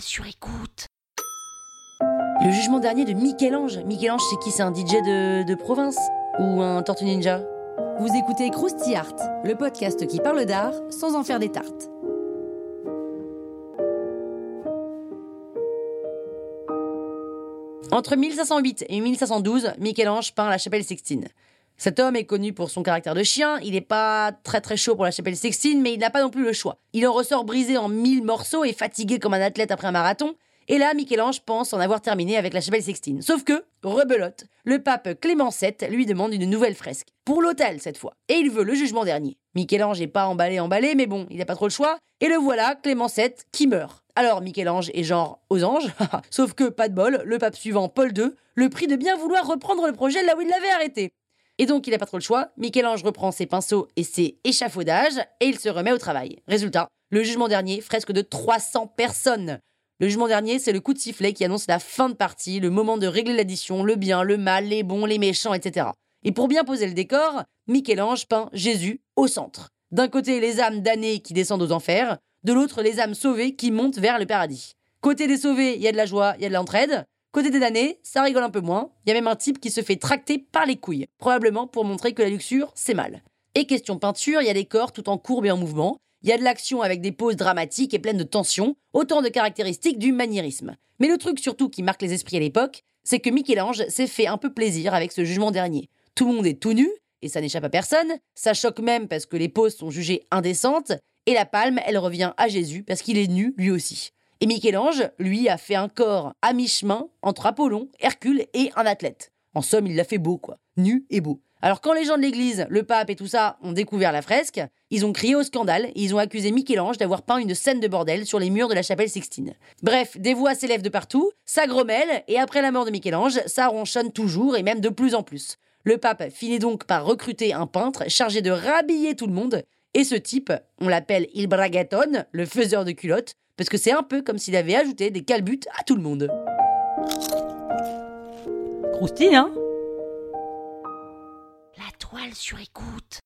Sur écoute. Le jugement dernier de Michel-Ange. Michel-Ange, c'est qui? C'est un DJ de, de province? Ou un Tortue Ninja? Vous écoutez Krusty Art, le podcast qui parle d'art sans en faire des tartes. Entre 1508 et 1512, Michel-Ange peint la chapelle Sixtine. Cet homme est connu pour son caractère de chien, il n'est pas très très chaud pour la chapelle Sixtine, mais il n'a pas non plus le choix. Il en ressort brisé en mille morceaux et fatigué comme un athlète après un marathon, et là, Michel-Ange pense en avoir terminé avec la chapelle Sixtine. Sauf que, rebelote, le pape Clément VII lui demande une nouvelle fresque. Pour l'hôtel, cette fois. Et il veut le jugement dernier. Michel-Ange n'est pas emballé, emballé, mais bon, il n'a pas trop le choix. Et le voilà, Clément VII, qui meurt. Alors Michel-Ange est genre aux anges, sauf que pas de bol, le pape suivant Paul II le prie de bien vouloir reprendre le projet là où il l'avait arrêté. Et donc il n'a pas trop le choix, Michel-Ange reprend ses pinceaux et ses échafaudages et il se remet au travail. Résultat, le jugement dernier, fresque de 300 personnes. Le jugement dernier, c'est le coup de sifflet qui annonce la fin de partie, le moment de régler l'addition, le bien, le mal, les bons, les méchants, etc. Et pour bien poser le décor, Michel-Ange peint Jésus au centre. D'un côté, les âmes damnées qui descendent aux enfers, de l'autre, les âmes sauvées qui montent vers le paradis. Côté des sauvés, il y a de la joie, il y a de l'entraide. Côté des damnés, ça rigole un peu moins. Il y a même un type qui se fait tracter par les couilles, probablement pour montrer que la luxure, c'est mal. Et question peinture, il y a des corps tout en courbe et en mouvement. Il y a de l'action avec des poses dramatiques et pleines de tension, autant de caractéristiques du maniérisme. Mais le truc surtout qui marque les esprits à l'époque, c'est que Michel-Ange s'est fait un peu plaisir avec ce jugement dernier. Tout le monde est tout nu, et ça n'échappe à personne, ça choque même parce que les poses sont jugées indécentes, et la palme, elle revient à Jésus parce qu'il est nu lui aussi. Et Michel-Ange, lui, a fait un corps à mi-chemin entre Apollon, Hercule et un athlète. En somme, il l'a fait beau, quoi. Nu et beau. Alors quand les gens de l'église, le pape et tout ça ont découvert la fresque, ils ont crié au scandale et ils ont accusé Michel-Ange d'avoir peint une scène de bordel sur les murs de la chapelle Sixtine. Bref, des voix s'élèvent de partout, ça grommelle et après la mort de Michel-Ange, ça ronchonne toujours et même de plus en plus. Le pape finit donc par recruter un peintre chargé de rhabiller tout le monde et ce type, on l'appelle Il Bragaton, le faiseur de culottes, parce que c'est un peu comme s'il avait ajouté des calbutes à tout le monde. Croustille, hein? La toile sur écoute.